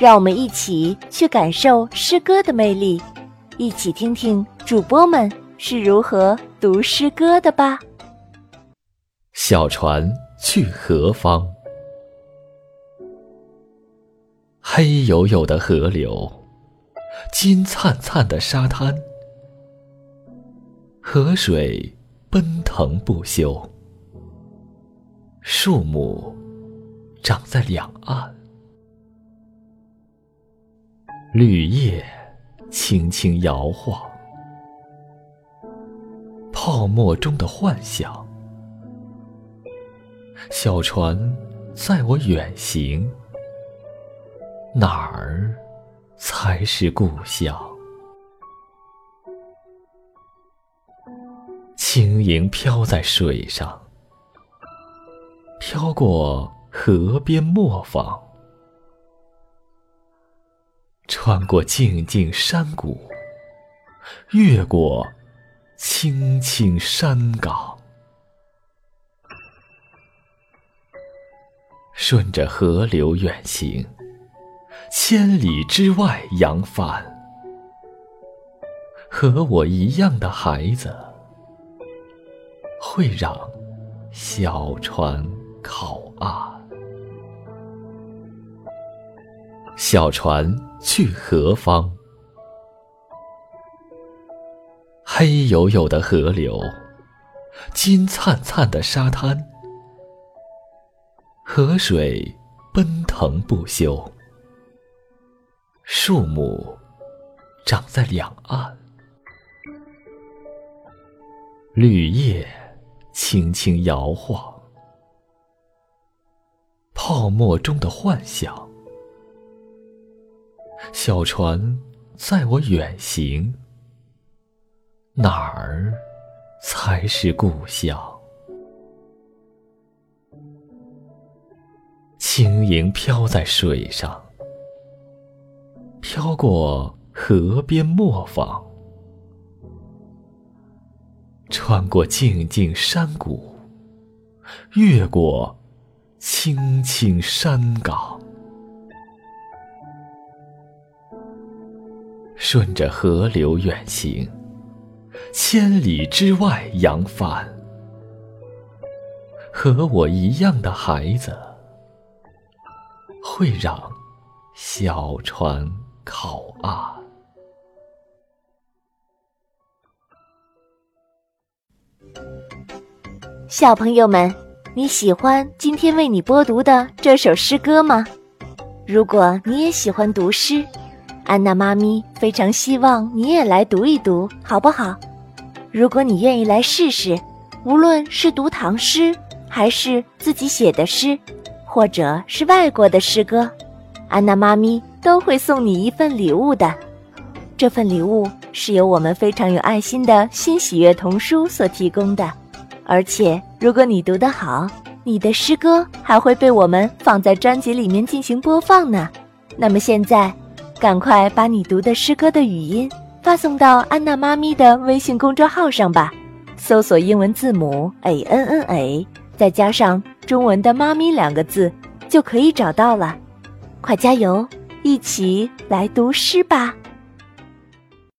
让我们一起去感受诗歌的魅力，一起听听主播们是如何读诗歌的吧。小船去何方？黑黝黝的河流，金灿灿的沙滩，河水奔腾不休，树木长在两岸。绿叶轻轻摇晃，泡沫中的幻想。小船载我远行，哪儿才是故乡？轻盈飘在水上，飘过河边磨坊。穿过静静山谷，越过青青山岗，顺着河流远行，千里之外扬帆。和我一样的孩子，会让小船靠岸。小船去何方？黑黝黝的河流，金灿灿的沙滩，河水奔腾不休，树木长在两岸，绿叶轻轻摇晃，泡沫中的幻想。小船载我远行，哪儿才是故乡？轻盈飘在水上，飘过河边磨坊，穿过静静山谷，越过青青山岗。顺着河流远行，千里之外扬帆。和我一样的孩子，会让小船靠岸。小朋友们，你喜欢今天为你播读的这首诗歌吗？如果你也喜欢读诗，安娜妈咪非常希望你也来读一读，好不好？如果你愿意来试试，无论是读唐诗，还是自己写的诗，或者是外国的诗歌，安娜妈咪都会送你一份礼物的。这份礼物是由我们非常有爱心的新喜悦童书所提供的，而且如果你读得好，你的诗歌还会被我们放在专辑里面进行播放呢。那么现在。赶快把你读的诗歌的语音发送到安娜妈咪的微信公众号上吧，搜索英文字母 a n n a，再加上中文的“妈咪”两个字，就可以找到了。快加油，一起来读诗吧！